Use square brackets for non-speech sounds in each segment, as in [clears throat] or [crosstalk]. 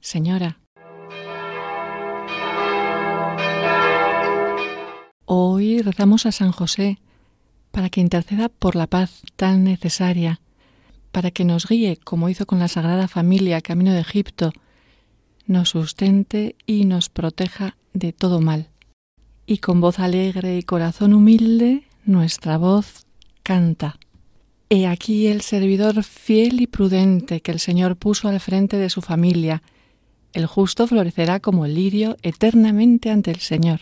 Señora. Hoy rezamos a San José para que interceda por la paz tan necesaria, para que nos guíe, como hizo con la Sagrada Familia camino de Egipto, nos sustente y nos proteja de todo mal. Y con voz alegre y corazón humilde, nuestra voz canta. He aquí el servidor fiel y prudente que el Señor puso al frente de su familia, el justo florecerá como el lirio eternamente ante el Señor.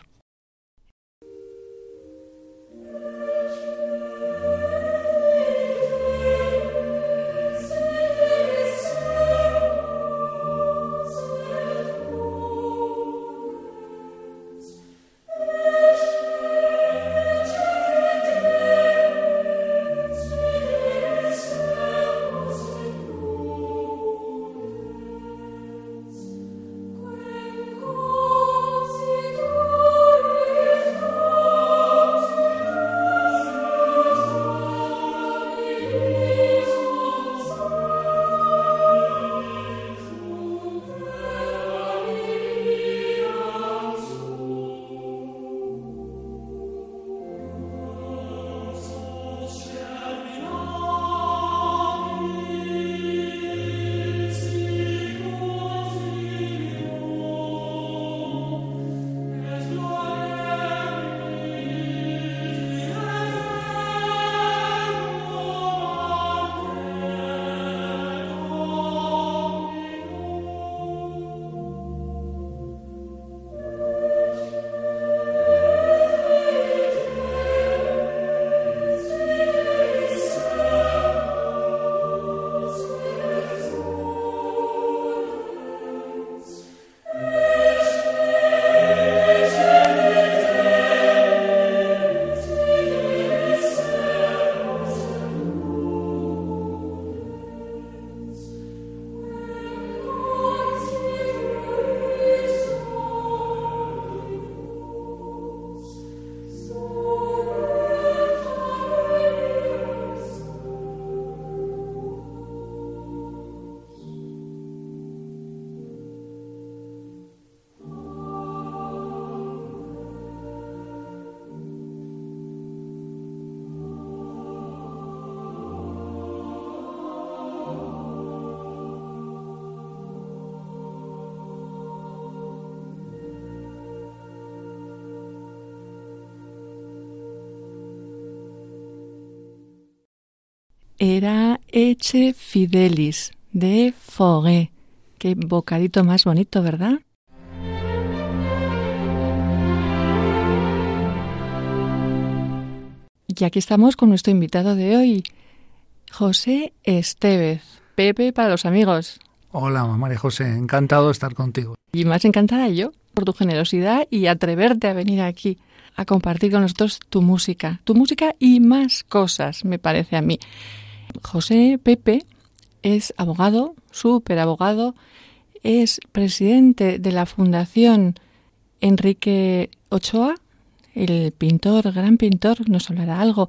Era Eche Fidelis de Fogué. Qué bocadito más bonito, ¿verdad? Y aquí estamos con nuestro invitado de hoy, José Estevez, Pepe para los amigos. Hola, María José, encantado de estar contigo. Y más encantada yo por tu generosidad y atreverte a venir aquí a compartir con nosotros tu música, tu música y más cosas, me parece a mí. José Pepe es abogado, súper abogado, es presidente de la Fundación Enrique Ochoa, el pintor, gran pintor, nos hablará algo,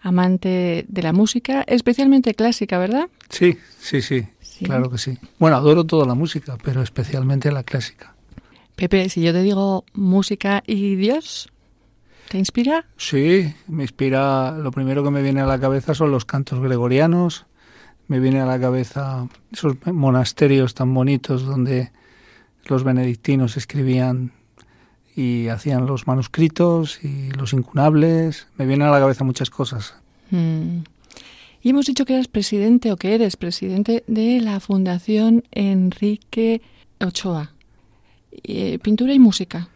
amante de la música, especialmente clásica, ¿verdad? Sí, sí, sí, sí, claro que sí. Bueno, adoro toda la música, pero especialmente la clásica. Pepe, si yo te digo música y Dios, ¿Te inspira? Sí, me inspira. Lo primero que me viene a la cabeza son los cantos gregorianos. Me viene a la cabeza esos monasterios tan bonitos donde los benedictinos escribían y hacían los manuscritos y los incunables. Me vienen a la cabeza muchas cosas. Mm. Y hemos dicho que eras presidente o que eres presidente de la Fundación Enrique Ochoa. Eh, pintura y música.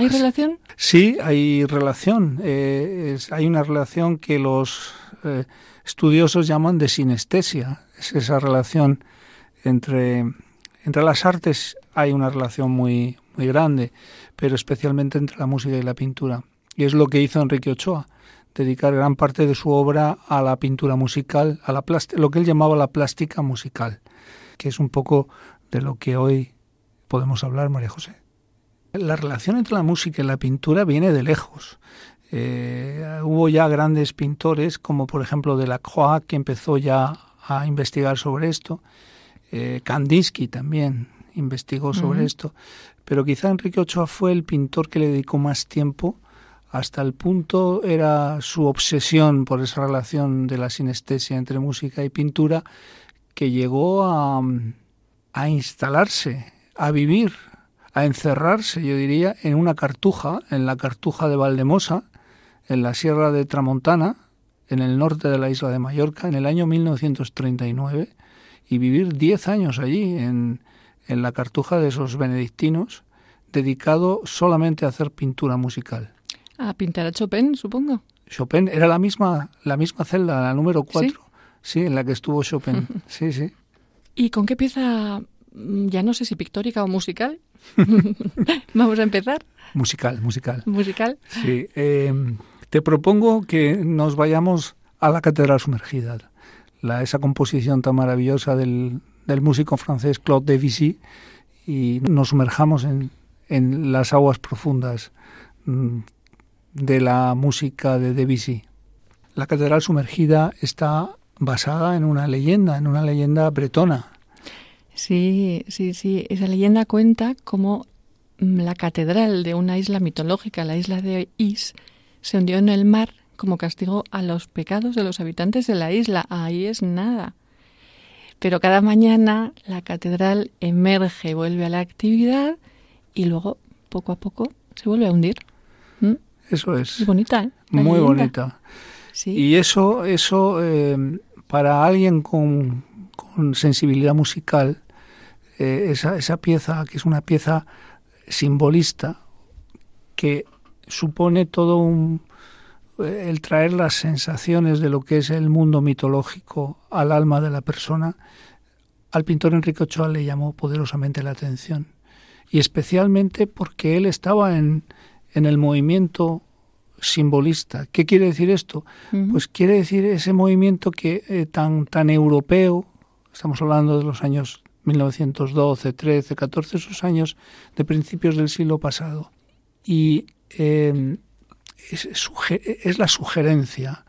¿Hay relación? Sí, hay relación. Eh, hay una relación que los eh, estudiosos llaman de sinestesia. Es esa relación entre entre las artes hay una relación muy, muy grande, pero especialmente entre la música y la pintura. Y es lo que hizo Enrique Ochoa, dedicar gran parte de su obra a la pintura musical, a la lo que él llamaba la plástica musical, que es un poco de lo que hoy podemos hablar, María José. La relación entre la música y la pintura viene de lejos. Eh, hubo ya grandes pintores, como por ejemplo Delacroix, que empezó ya a investigar sobre esto. Eh, Kandinsky también investigó sobre esto. Pero quizá Enrique Ochoa fue el pintor que le dedicó más tiempo hasta el punto era su obsesión por esa relación de la sinestesia entre música y pintura que llegó a, a instalarse, a vivir, a encerrarse, yo diría, en una cartuja, en la cartuja de Valdemosa, en la Sierra de Tramontana, en el norte de la isla de Mallorca, en el año 1939, y vivir diez años allí, en, en la cartuja de esos benedictinos, dedicado solamente a hacer pintura musical. A pintar a Chopin, supongo. Chopin era la misma, la misma celda, la número 4. ¿Sí? en la que estuvo Chopin. [laughs] sí, sí. ¿Y con qué pieza, mm, ya no sé si pictórica o musical? [laughs] Vamos a empezar. Musical, musical. Musical. Sí. Em, te propongo que nos vayamos a la Catedral Sumergida, la, esa composición tan maravillosa del, del músico francés Claude Debussy, y nos sumerjamos en, en las aguas profundas mm, de la música de Debussy. La catedral sumergida está basada en una leyenda, en una leyenda bretona. Sí, sí, sí. Esa leyenda cuenta cómo la catedral de una isla mitológica, la isla de Is, se hundió en el mar como castigo a los pecados de los habitantes de la isla. Ahí es nada. Pero cada mañana la catedral emerge, vuelve a la actividad y luego, poco a poco, se vuelve a hundir. ¿Mm? Eso es. bonita, ¿eh? Muy bonita. Y eso, eso eh, para alguien con, sensibilidad musical, eh, esa, esa pieza, que es una pieza simbolista, que supone todo un, el traer las sensaciones de lo que es el mundo mitológico al alma de la persona, al pintor Enrique Ochoa le llamó poderosamente la atención. Y especialmente porque él estaba en, en el movimiento simbolista. ¿Qué quiere decir esto? Pues quiere decir ese movimiento que eh, tan tan europeo, estamos hablando de los años 1912, 13, 14, esos años de principios del siglo pasado. Y em, es, es, la sugerencia,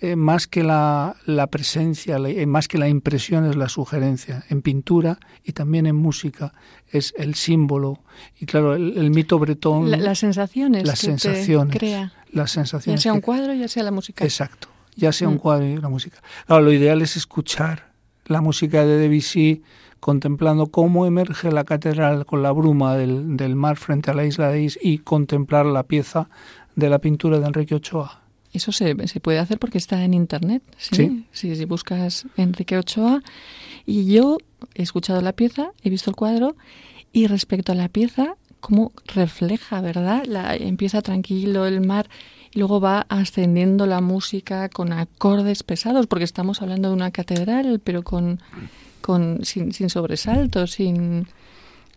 eh, más que la, la presencia, eh, más que la impresión es la sugerencia. En pintura y también en música es el símbolo. Y claro, el, mito bretón... las sensaciones. Las sensaciones. crea. Las sensaciones. Ya sea un cuadro, ya sea la música. Exacto. Ya sea un mm. cuadro y la música. Ahora, lo ideal es escuchar la música de Debussy contemplando cómo emerge la catedral con la bruma del, del mar frente a la isla de Is y contemplar la pieza de la pintura de Enrique Ochoa. Eso se, se puede hacer porque está en internet. ¿sí? Si, si buscas Enrique Ochoa. Y yo he escuchado la pieza, he visto el cuadro y respecto a la pieza, cómo refleja, ¿verdad? La, empieza tranquilo el mar y luego va ascendiendo la música con acordes pesados, porque estamos hablando de una catedral, pero con, con sin, sin sobresaltos, sin...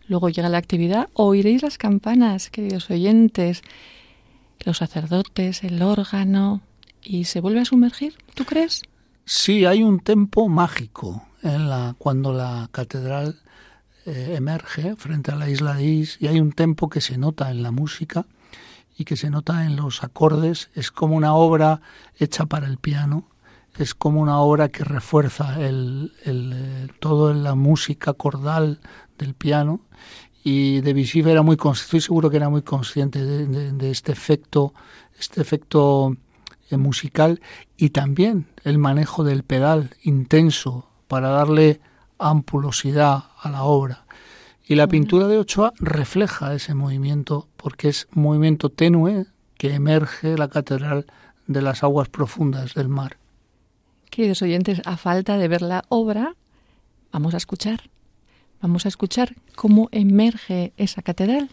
Luego llega la actividad, oiréis las campanas, queridos oyentes los sacerdotes, el órgano, y se vuelve a sumergir, ¿tú crees? Sí, hay un tempo mágico en la, cuando la catedral eh, emerge frente a la isla de Is y hay un tempo que se nota en la música y que se nota en los acordes. Es como una obra hecha para el piano, es como una obra que refuerza el, el, eh, todo la música cordal del piano. Y Debussy era muy estoy seguro que era muy consciente de, este efecto este efecto eh, musical y también el manejo del pedal intenso para darle ampulosidad a la obra. Y la pintura de Ochoa refleja ese movimiento porque es un movimiento tenue que emerge de la catedral de las aguas profundas del mar. Queridos oyentes, a falta de ver la obra, vamos a escuchar Vamos a escuchar cómo emerge esa catedral.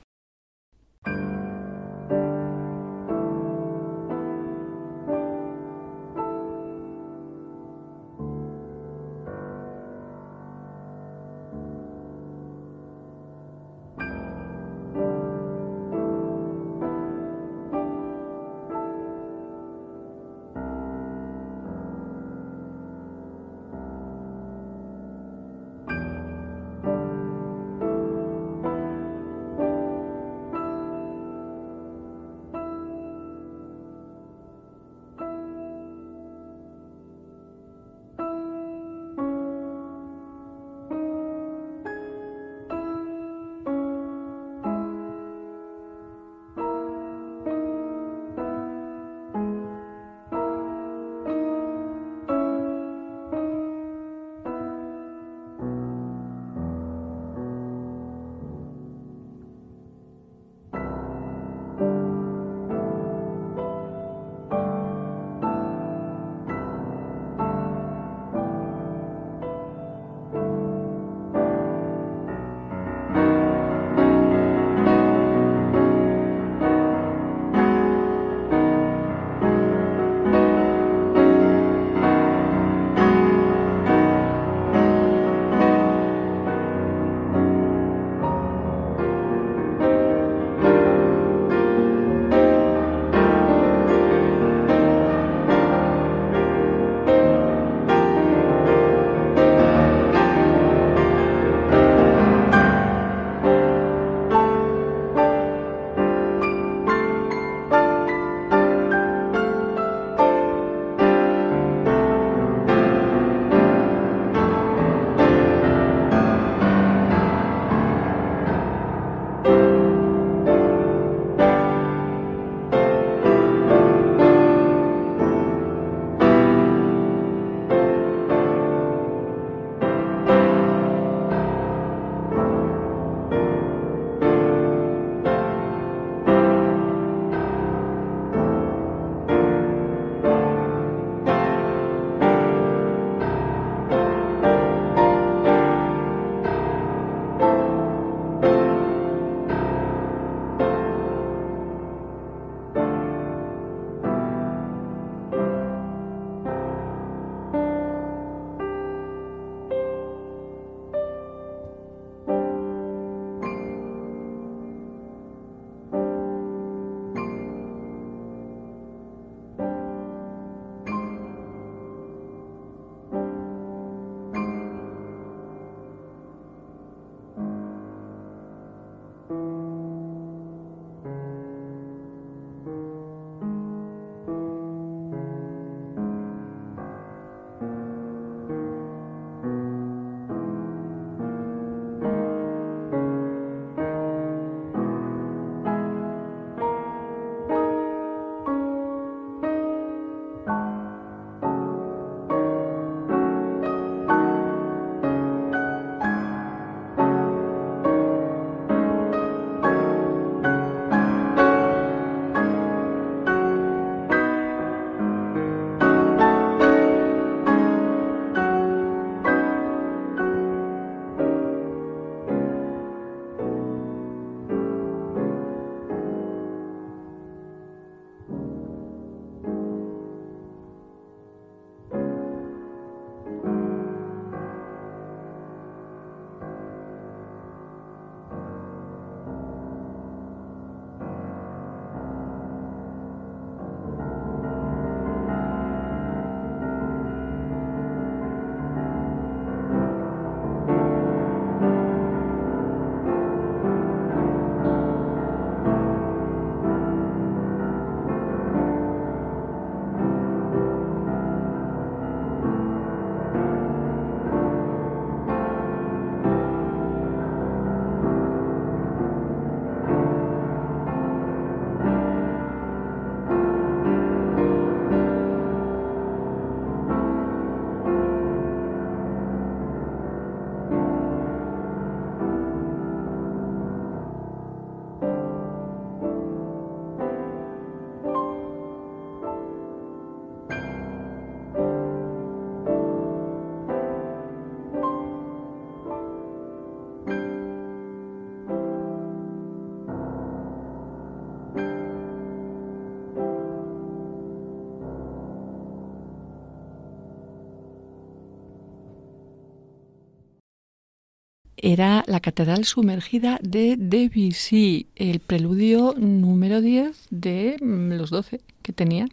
Era la Catedral Sumergida de Debussy, el preludio número 10 de mm, los 12 que tenía.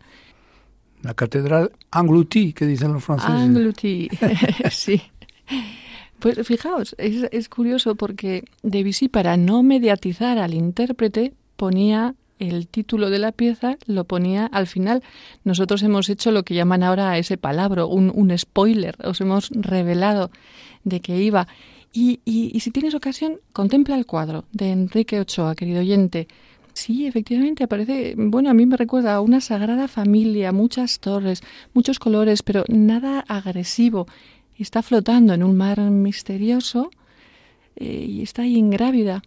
La Catedral Anglouti, que dicen los franceses. Anglouti, [laughs] sí. Pues fijaos, es, es curioso porque Debussy, para no mediatizar al intérprete, ponía el título de la pieza lo ponía al final. Nosotros hemos hecho lo que llaman ahora ese palabra, un, un spoiler, os hemos revelado de que iba. Y, y, si tienes ocasión, contempla el cuadro de Enrique Ochoa, querido oyente. Sí, efectivamente aparece, bueno, a mí me recuerda a una sagrada familia, muchas torres, muchos colores, pero nada agresivo. Está flotando en un mar misterioso eh, y está ahí ingrávida.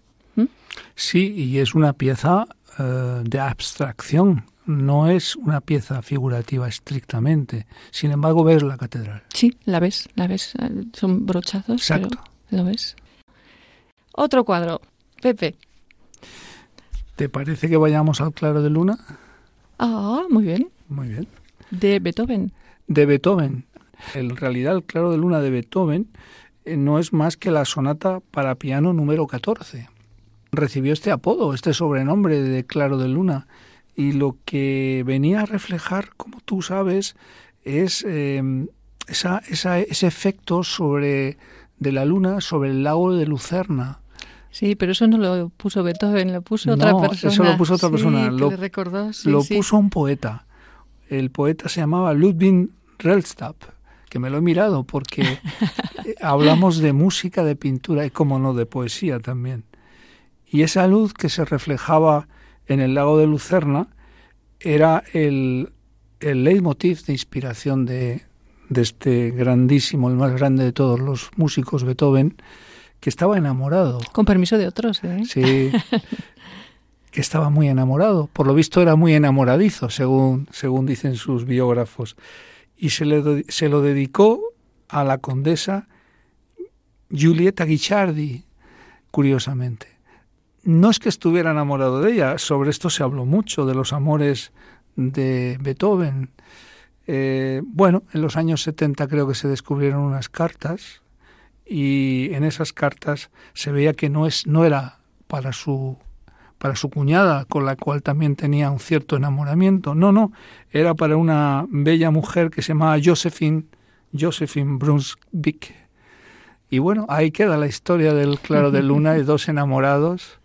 Sí, y es una pieza eh, de abstracción, no es una pieza figurativa estrictamente. Sin embargo, ves la catedral. Sí, la ves, la ves. Son brochazos, Exacto. pero lo ves. Otro cuadro. Pepe. ¿Te parece que vayamos al claro de luna? Ah, muy bien. Muy bien. De Beethoven. De Beethoven. En realidad, el claro de luna de Beethoven eh, no es más que la sonata para piano número 14 recibió este apodo, este sobrenombre de Claro de Luna. Y lo que venía a reflejar, como tú sabes, es em, esa, ese efecto sobre de la luna sobre el lago de Lucerna. Sí, pero eso no lo puso Beethoven, lo puso otra persona. Eso lo puso otra persona. lo, recordó, lo puso un poeta. El poeta se llamaba Ludwig Rellstab, que me lo he mirado porque [laughs] hablamos de música, de pintura y, como no, de poesía también. Y esa luz que se reflejaba en el lago de Lucerna era el, el leitmotiv de inspiración de, de este grandísimo, el más grande de todos los músicos, Beethoven, que estaba enamorado. Con permiso de otros, ¿eh? Sí, que estaba muy enamorado. Por lo visto era muy enamoradizo, según, según dicen sus biógrafos. Y se, le, se lo dedicó a la condesa Giulietta Guicciardi, curiosamente no es que estuviera enamorado de ella, sobre esto se habló mucho, de los amores de Beethoven. Eh, bueno, en los años 70 creo que se descubrieron unas cartas y en esas cartas se veía que no, es, no era para su, para su cuñada, con la cual también tenía un cierto enamoramiento. No, no, era para una bella mujer que se llamaba Josephine, Josephine Brunswick. Y bueno, ahí queda la historia del Claro de Luna de dos enamorados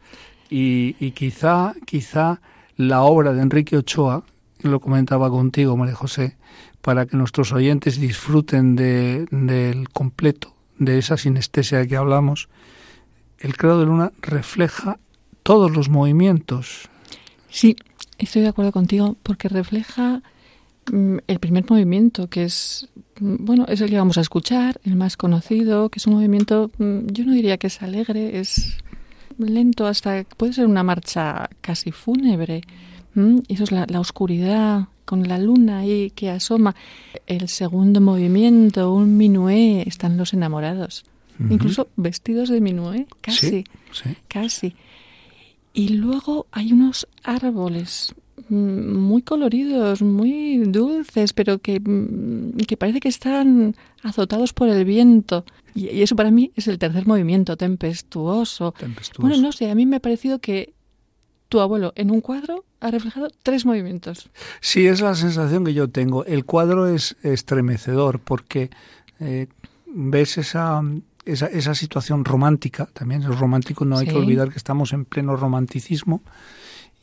y, quizá, quizá la obra de Enrique Ochoa, lo comentaba contigo, María José, para que nuestros oyentes disfruten de, del completo, de esa sinestesia de que hablamos, el credo de luna refleja todos los movimientos. Sí, estoy de acuerdo contigo, porque refleja mm, el primer movimiento, que es, mm, bueno, es el que vamos a escuchar, el más conocido, que es un movimiento, mm, yo no diría que es alegre, es lento hasta puede ser una marcha casi fúnebre. Y eso es la, oscuridad con la luna ahí que asoma. El segundo movimiento, un minué, están los enamorados. Incluso vestidos de minué, casi, casi. Y luego hay unos árboles mm, muy coloridos, muy dulces, pero que, mm, que parece que están azotados por el viento. Y, eso para mí es el tercer movimiento, tempestuoso. Bueno, no sé, a mí me ha parecido que tu abuelo en un cuadro ha reflejado tres movimientos. Sí, es la sensación que yo tengo. El cuadro es estremecedor porque eh, ves esa, esa, esa, situación romántica, también es romántico, no hay que olvidar que estamos en pleno romanticismo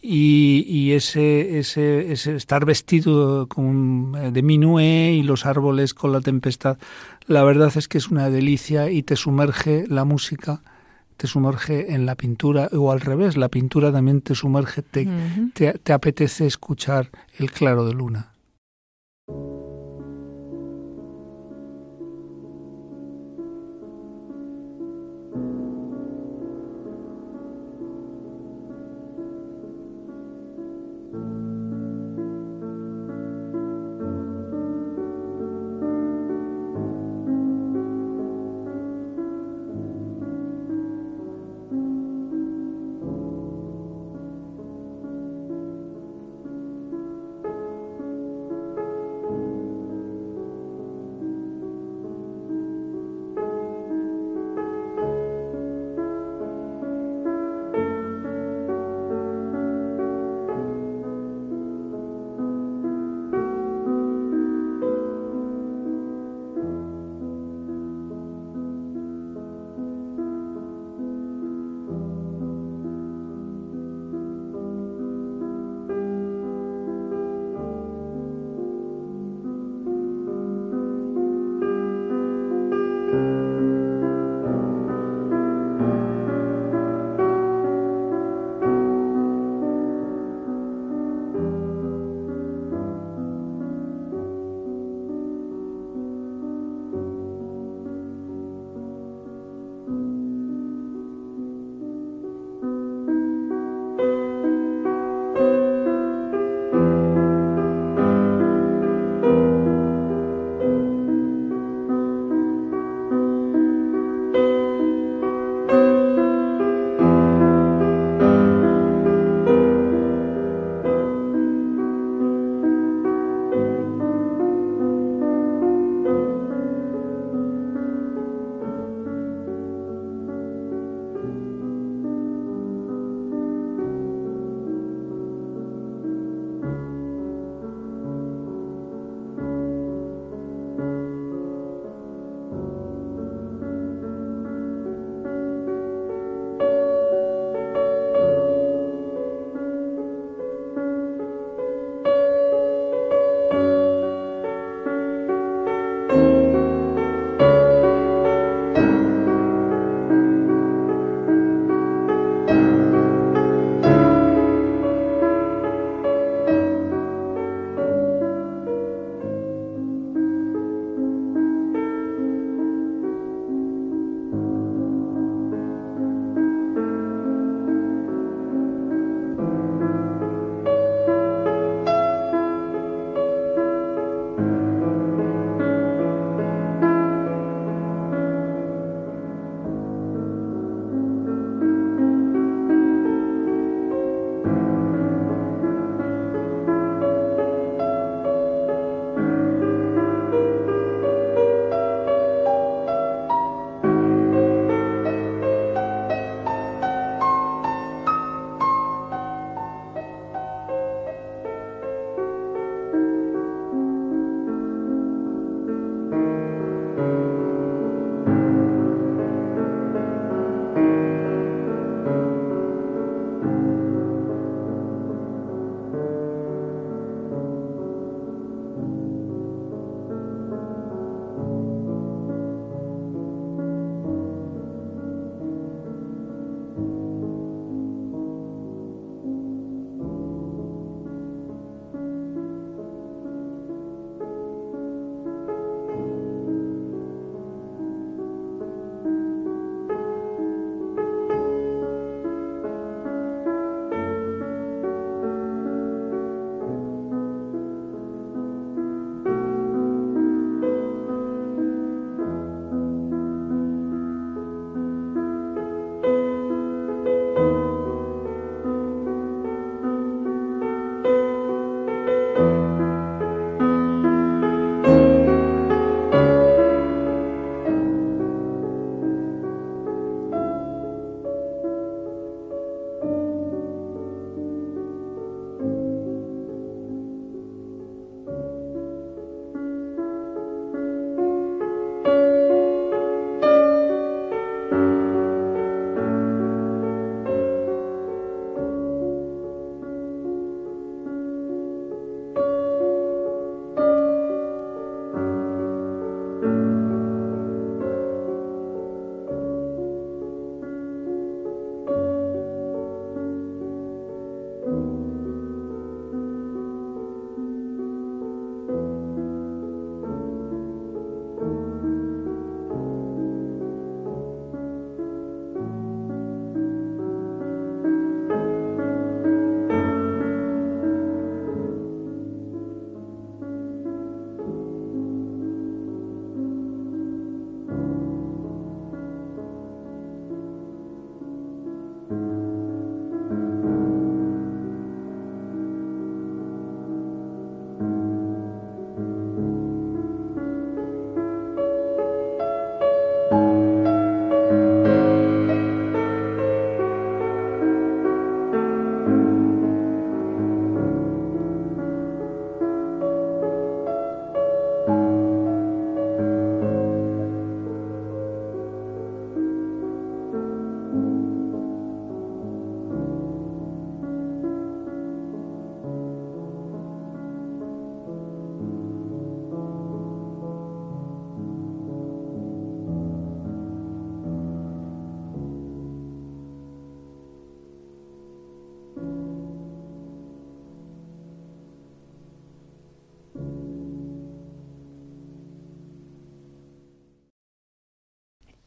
y, y ese, ese, ese, estar vestido con, eh, de minué y los árboles con la tempestad, la verdad es que es una delicia y te sumerge la música, te sumerge en la pintura o al revés, la pintura también te sumerge, te, te, te apetece escuchar el claro de luna.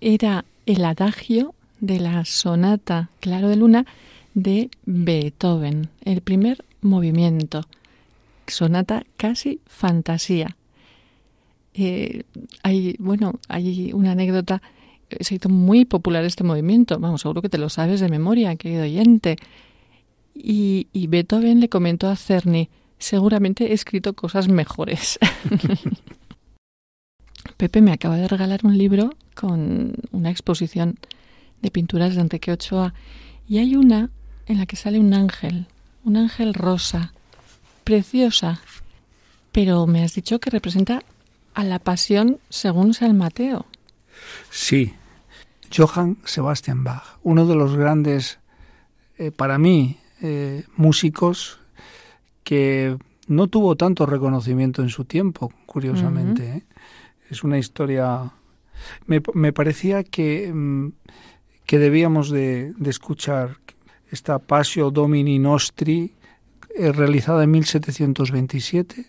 Era el adagio de la sonata Claro de Luna de Beethoven, el primer movimiento, sonata casi fantasía. Eh, hay, bueno, hay una anécdota, se hizo muy popular este movimiento, vamos, seguro que te lo sabes de memoria, querido oyente. Y, y Beethoven le comentó a Cerny, seguramente he escrito cosas mejores. [laughs] Pepe me acaba de regalar un libro con una exposición de pinturas de Enrique Ochoa y hay una en la que sale un ángel, un ángel rosa, preciosa, pero me has dicho que representa a la pasión según San Mateo. Sí, Johann Sebastian Bach, uno de los grandes, eh, para mí, eh, músicos que no tuvo tanto reconocimiento en su tiempo, curiosamente. ¿eh? Es una historia... Me, parecía que, mm, que debíamos de, de, escuchar esta Pasio Domini Nostri, eh, realizada en 1727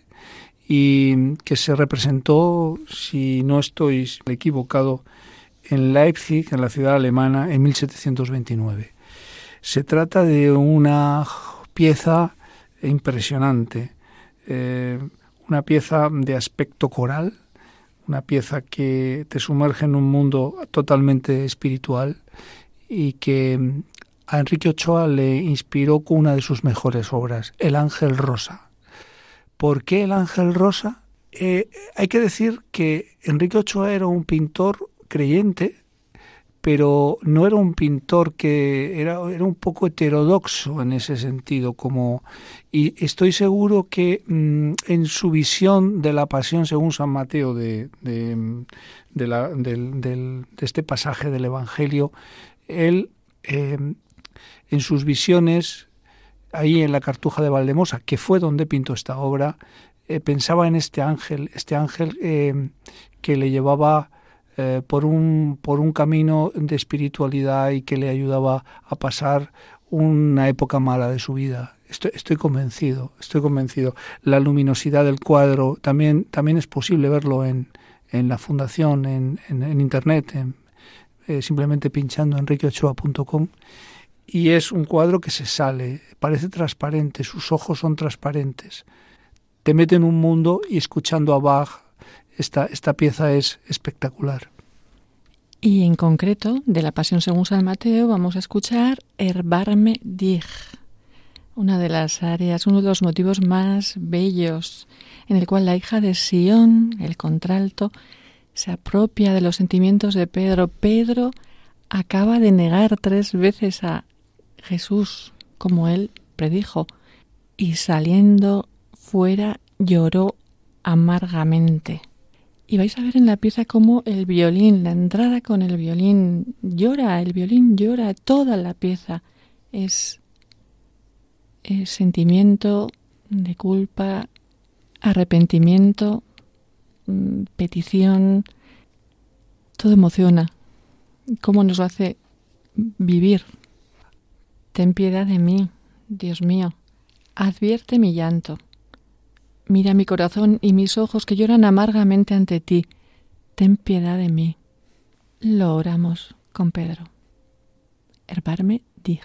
y que se representó, si no estoy equivocado, en Leipzig, en la ciudad alemana, en 1729. Se trata de una pieza impresionante, eh, una pieza de aspecto coral, una pieza que te sumerge en un mundo totalmente espiritual y que a Enrique Ochoa le inspiró con una de sus mejores obras, El Ángel Rosa. ¿Por qué El Ángel Rosa? Eh, hay que decir que Enrique Ochoa era un pintor creyente, pero no era un pintor que era, era un poco heterodoxo en ese sentido, como y estoy seguro que mm, en su visión de la pasión según San Mateo de, de, de, la, de este pasaje del Evangelio, él eh, en sus visiones, ahí en la Cartuja de Valdemosa, que fue donde pintó esta obra, eh, pensaba en este ángel, este ángel eh, que le llevaba eh, por, un, por un camino de espiritualidad y que le ayudaba a pasar una época mala de su vida. Estoy, estoy convencido, estoy convencido. La luminosidad del cuadro también, también es posible verlo en, en la fundación, en, en, internet, eh, simplemente pinchando enriqueochoa.com. Y es un cuadro que se sale, parece transparente, sus ojos son transparentes. Te mete en un mundo y escuchando a Bach esta, esta pieza es espectacular. Y en concreto, de la Pasión según San Mateo, vamos a escuchar Herbarme dich, una de las áreas, uno de los motivos más bellos, en el cual la hija de Sión, el contralto, se apropia de los sentimientos de Pedro. Pedro acaba de negar tres veces a Jesús, como él predijo, y saliendo fuera lloró amargamente. Y vais a ver en la pieza cómo el violín, la entrada con el violín llora, el violín llora, toda la pieza es, sentimiento de culpa, arrepentimiento, mm, petición, todo emociona. ¿Cómo nos lo hace vivir? Ten piedad de mí, Dios mío, advierte mi llanto. Mira mi corazón y mis ojos que lloran amargamente ante ti. Ten piedad de mí. Lo oramos con Pedro. Herbarme dig.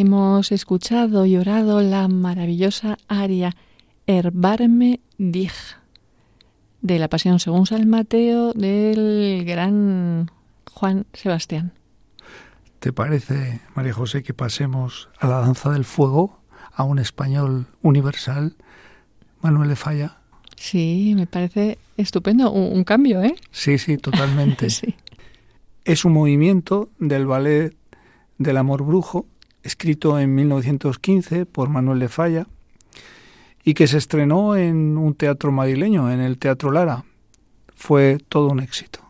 Hemos escuchado y orado la maravillosa aria Herbarme dich de la Pasión según San Mateo del gran Juan Sebastián. ¿Te parece, María José, que pasemos a la danza del fuego, a un español universal, Manuel de Falla? Sí, me parece estupendo, un, cambio, ¿eh? Sí, sí, totalmente. [laughs] Es un movimiento del ballet del amor brujo, escrito en 1915 por Manuel de Falla, y que se estrenó en un teatro madrileño, en el Teatro Lara. Fue todo un éxito.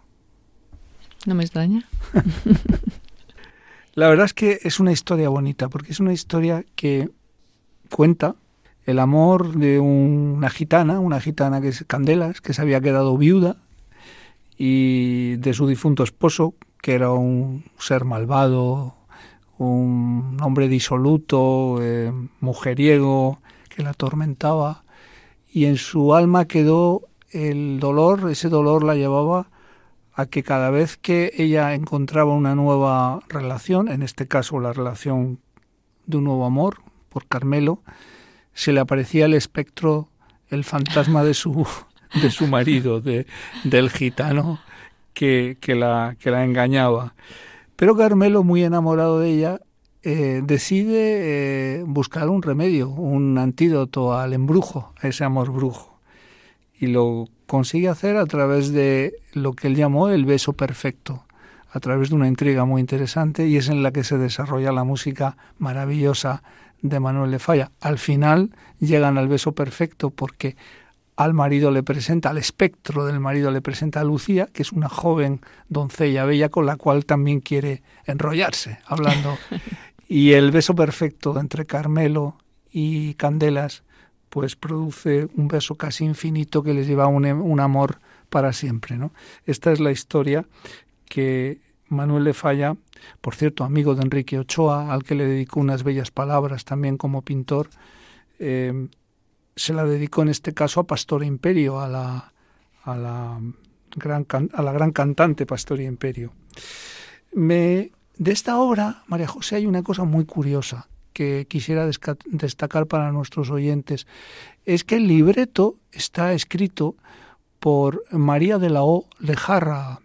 No me extraña. [laughs] La verdad es que es una historia bonita, porque es una historia que cuenta el amor de una gitana, una gitana que es Candelas, que se había quedado viuda, y de su difunto esposo, que era un ser malvado, un hombre disoluto, eh, mujeriego, que la atormentaba y en su alma quedó el dolor, ese dolor la llevaba a que cada vez que ella encontraba una nueva relación, en este caso la relación de un nuevo amor por Carmelo, se le aparecía el espectro, el fantasma de su, [laughs] de su marido, de, del gitano que, que, la, que la engañaba. Pero Carmelo, muy enamorado de ella, eh, decide eh, buscar un remedio, un antídoto al embrujo, a ese amor brujo. Y lo consigue hacer a través de lo que él llamó el beso perfecto, a través de una intriga muy interesante y es en la que se desarrolla la música maravillosa de Manuel de Falla. Al final llegan al beso perfecto porque al marido le presenta, al espectro del marido le presenta a Lucía, que es una joven doncella bella con la cual también quiere enrollarse, hablando [laughs] Y el beso perfecto entre Carmelo y Candelas pues produce un beso casi infinito que les lleva a un, amor para siempre. ¿no? Esta es la historia que Manuel de Falla, por cierto, amigo de Enrique Ochoa, al que le dedicó unas bellas palabras también como pintor, eh, se la dedicó en este caso a Pastor Imperio, a la, a la, gran, a la gran cantante Pastor Imperio. Me de esta obra, María José, hay una cosa muy curiosa que quisiera destacar para nuestros oyentes. Es que el libreto está escrito por María de la O. Lejárraga.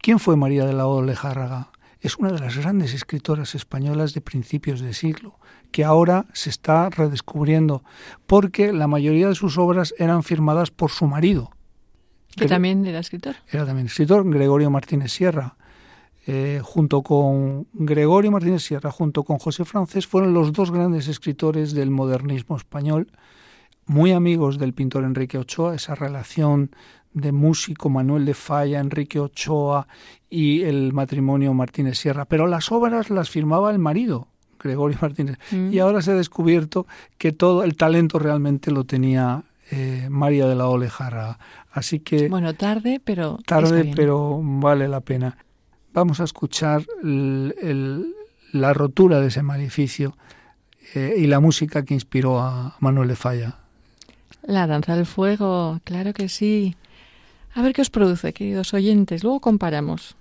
¿Quién fue María de la O. Lejárraga? Es una de las grandes escritoras españolas de principios de siglo, que ahora se está redescubriendo, porque la mayoría de sus obras eran firmadas por su marido. Que también era escritor. Era también escritor, Gregorio Martínez Sierra. Eh, junto con Gregorio Martínez Sierra, junto con José Francés, fueron los dos grandes escritores del modernismo español, muy amigos del pintor Enrique Ochoa, esa relación de músico Manuel de Falla, Enrique Ochoa y el matrimonio Martínez Sierra. Pero las obras las firmaba el marido, Gregorio [laughs] Martínez. Mm. Y ahora se ha descubierto que todo el talento realmente lo tenía eh, María de la Olejara. Así que... Bueno, tarde, pero... Tarde, pero vale la pena vamos a escuchar la rotura de ese maleficio eh, y la música que inspiró a Manuel de Falla. La danza del fuego, claro que sí. A ver qué os produce, queridos oyentes. Luego comparamos.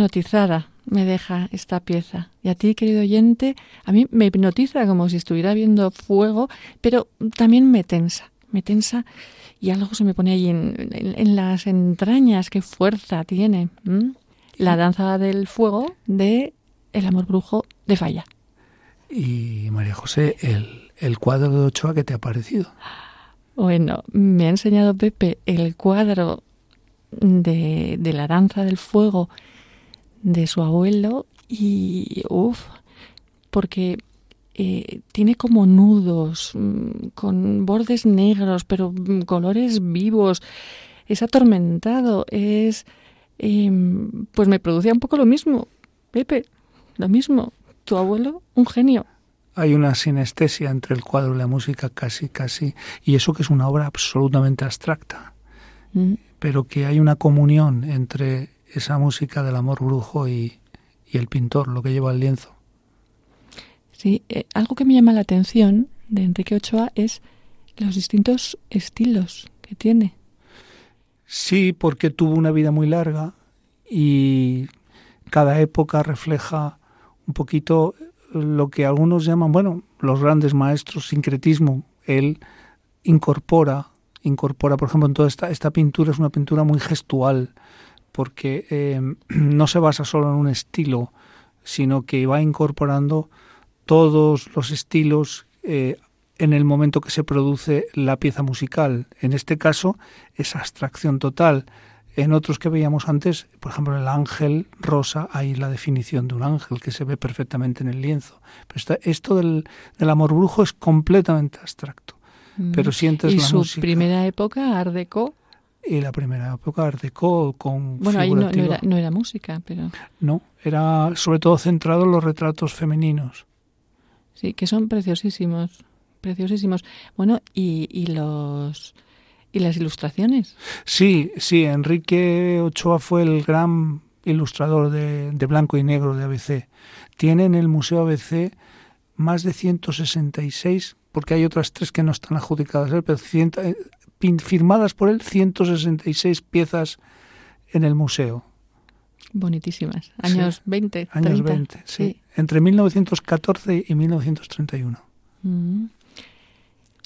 Hipnotizada me deja esta pieza. Y a ti, querido oyente, a mí me hipnotiza como si estuviera viendo fuego, pero también me tensa, me tensa y algo se me pone ahí en, las entrañas, qué fuerza tiene. La danza del fuego de El amor brujo de Falla. Y María José, el, el cuadro de Ochoa, ¿qué te ha parecido? Bueno, me ha enseñado Pepe el cuadro de, de la danza del fuego de su abuelo y uff, porque eh, tiene como nudos, mm, con bordes negros, pero mm, colores vivos, es atormentado, es... Em, pues me producía un poco lo mismo, Pepe, lo mismo, tu abuelo, un genio. Hay una sinestesia entre el cuadro y la música casi, casi, y eso que es una obra absolutamente abstracta, mm. pero que hay una comunión entre esa música del amor brujo y, el pintor, lo que lleva el lienzo. Sí, eh, algo que me llama la atención de Enrique Ochoa es los distintos estilos que tiene. Sí, porque tuvo una vida muy larga y cada época refleja un poquito lo que algunos llaman, bueno, los grandes maestros, sincretismo. Él incorpora, incorpora, por ejemplo, en toda esta, esta pintura es una pintura muy gestual, porque eh, [clears throat] no se basa solo en un estilo, sino que va incorporando todos los estilos eh, en el momento que se produce la pieza musical. En este caso es abstracción total. En otros que veíamos antes, por ejemplo, el ángel rosa, hay la definición de un ángel que se ve perfectamente en el lienzo. Pero esto del, amor brujo es completamente abstracto. Mm. Pero sientes ¿Y la su primera época, Art Deco? Y la primera época Art Deco con bueno ahí no, era, no, era, música pero no era sobre todo centrado en los retratos femeninos. Sí que son preciosísimos preciosísimos. Bueno y, y los y las ilustraciones. Sí sí Enrique Ochoa fue el gran ilustrador de, de blanco y negro de ABC tiene en el museo ABC más de 166 porque hay otras tres que no están adjudicadas pero firmadas por él 166 piezas en el museo. Bonitísimas. Años 20. Años 20, sí. Entre 1914 y 1931. Mm.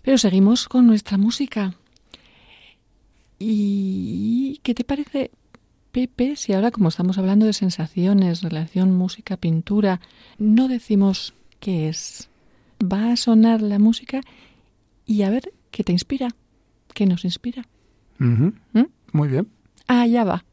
Pero seguimos con nuestra música. ¿Y qué te parece, Pepe, si ahora como estamos hablando de sensaciones, relación música-pintura, no decimos qué es? Va a sonar la música y a ver qué te inspira. ¿Qué nos inspira. ¿Mm? Muy bien. Allá va.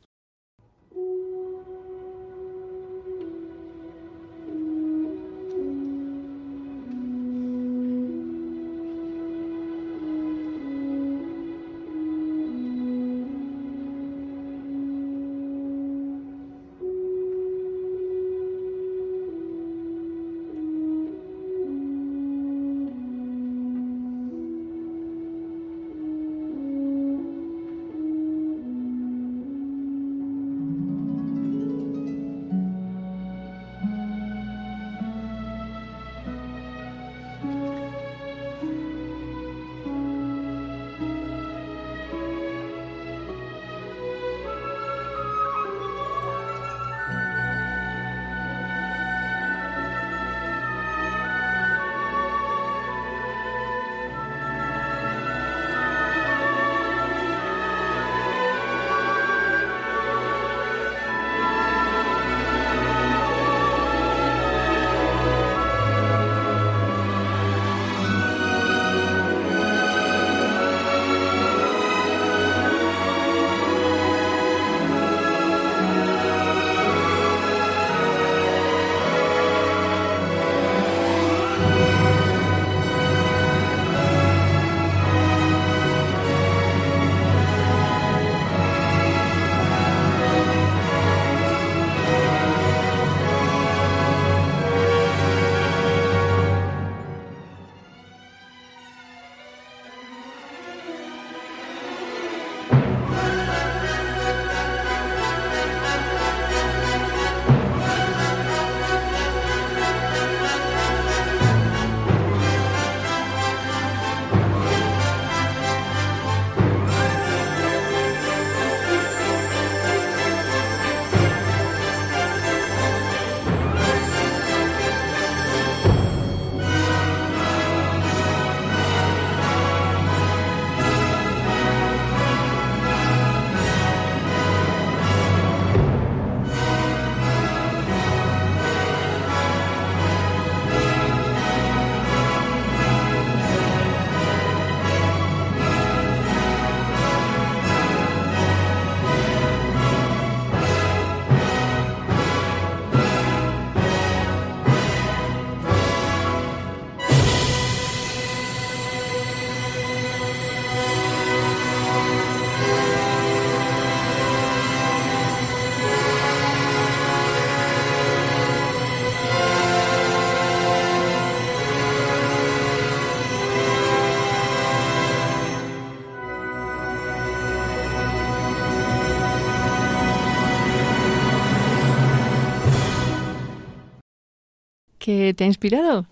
¿Qué te ha inspirado?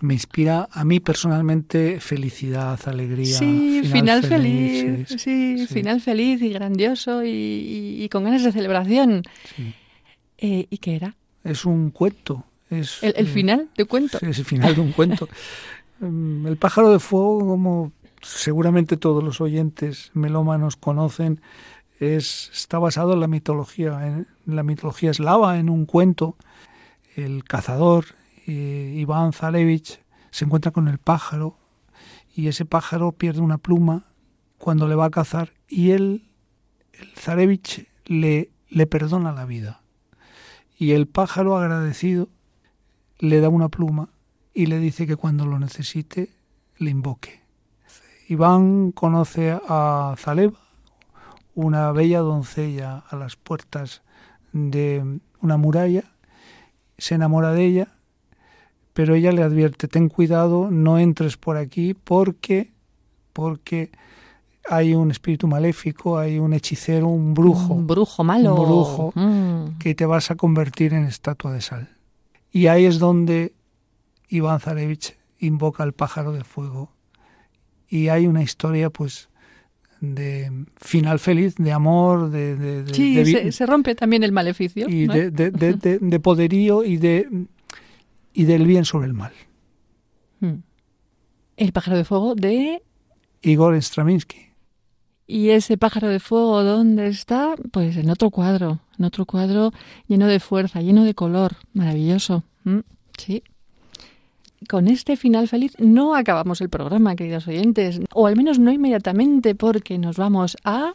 Me inspira a mí personalmente felicidad, alegría. Sí, final, feliz. sí, final feliz y grandioso y, con ganas de celebración. Eh, ¿Y qué era? Es un cuento. Es, ¿El, el final de cuento? Sí, es el final de un cuento. [laughs] Mm, el pájaro de fuego, como seguramente todos los oyentes melómanos conocen, es, está basado en la mitología, en la mitología eslava, en un cuento. El cazador, eh, Iván Zarevich, se encuentra con el pájaro y ese pájaro pierde una pluma cuando le va a cazar y él, el Zarevich, le, le perdona la vida. Y el pájaro agradecido le da una pluma y le dice que cuando lo necesite le invoque. Iván conoce a Zaleva, una bella doncella a las puertas de una muralla, se enamora de ella, pero ella le advierte, ten cuidado, no entres por aquí porque, porque hay un espíritu maléfico, hay un hechicero, un brujo. Un brujo malo. Un brujo mm. que te vas a convertir en estatua de sal. Y ahí es donde Iván Zarevich invoca al pájaro de fuego. Y hay una historia, pues, de final feliz, de amor, de... sí, se, rompe también el maleficio. Y [laughs] de, poderío y, de, y del bien sobre el mal. Hmm. El pájaro de fuego de... Igor Stravinsky. ¿Y ese pájaro de fuego dónde está? Pues en otro cuadro, en otro cuadro lleno de fuerza, lleno de color, maravilloso. Hmm, sí con este final feliz no acabamos el programa, queridos oyentes, o al menos no inmediatamente porque nos vamos a...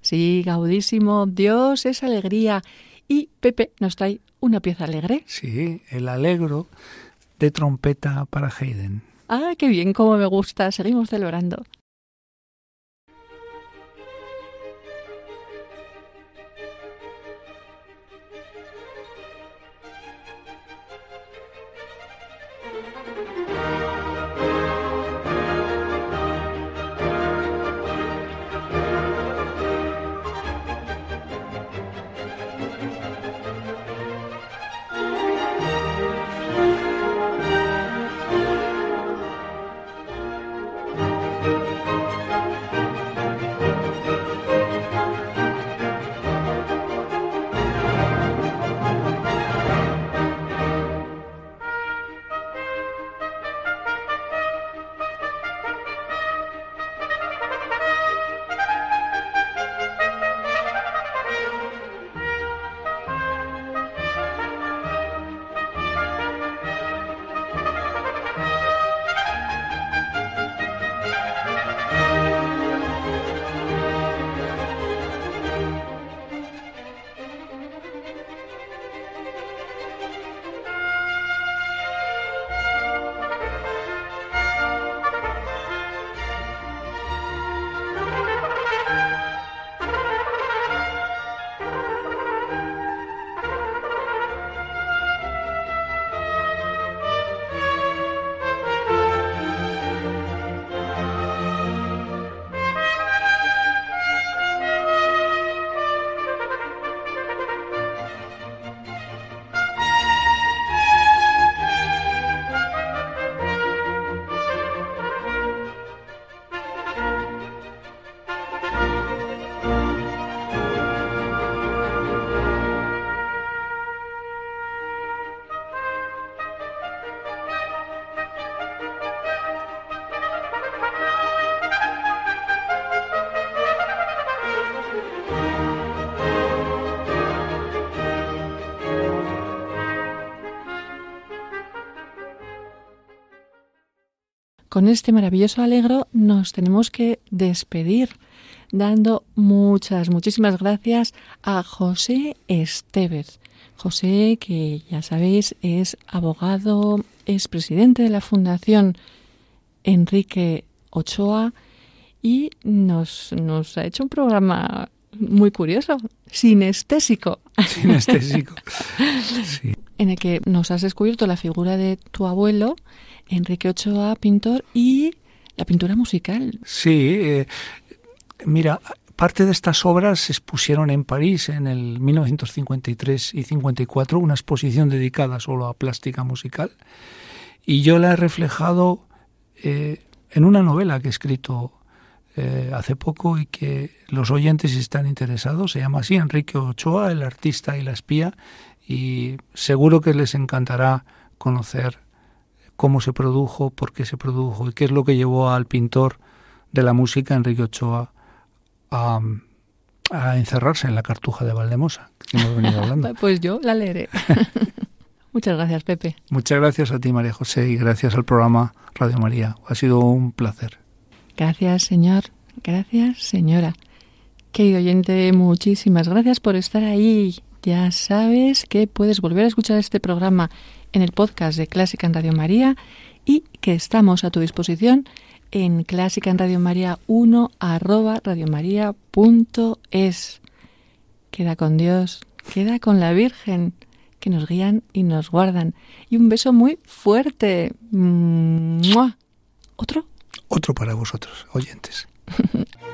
Sí, gaudísimo, Dios es alegría. Y Pepe nos trae una pieza alegre. Sí, el alegro de trompeta para Haydn. Ah, qué bien, cómo me gusta. Seguimos celebrando. Con este maravilloso alegro nos tenemos que despedir dando muchas, muchísimas gracias a José Estevez. José, que ya sabéis, es abogado, es presidente de la Fundación Enrique Ochoa y nos, nos ha hecho un programa muy curioso, sinestésico. Sinestésico. [laughs] Sí. En el que nos has descubierto la figura de tu abuelo, Enrique Ochoa, pintor, y la pintura musical. Sí, eh, mira, parte de estas obras se expusieron en París en el 1953 y 54, una exposición dedicada solo a plástica musical, y yo la he reflejado eh, en una novela que he escrito eh, hace poco y que los oyentes están interesados, se llama así Enrique Ochoa, el artista y la espía, y seguro que les encantará conocer cómo se produjo, por qué se produjo y qué es lo que llevó al pintor de la música, Enrique Ochoa, a, encerrarse en la cartuja de Valdemosa, que hemos venido hablando. [laughs] Pues yo la leeré. [laughs] Muchas gracias, Pepe. Muchas gracias a ti, María José, y gracias al programa Radio María. Ha sido un placer. Gracias, señor. Gracias, señora. Querido oyente, muchísimas gracias por estar ahí. Ya sabes que puedes volver a escuchar este programa en el podcast de Clásica en Radio María y que estamos a tu disposición en Clásica en Radio María 1 arroba radiomaria.es. Queda con Dios, queda con la Virgen, que nos guían y nos guardan. Y un beso muy fuerte. ¿Otro? Otro para vosotros, oyentes. [laughs]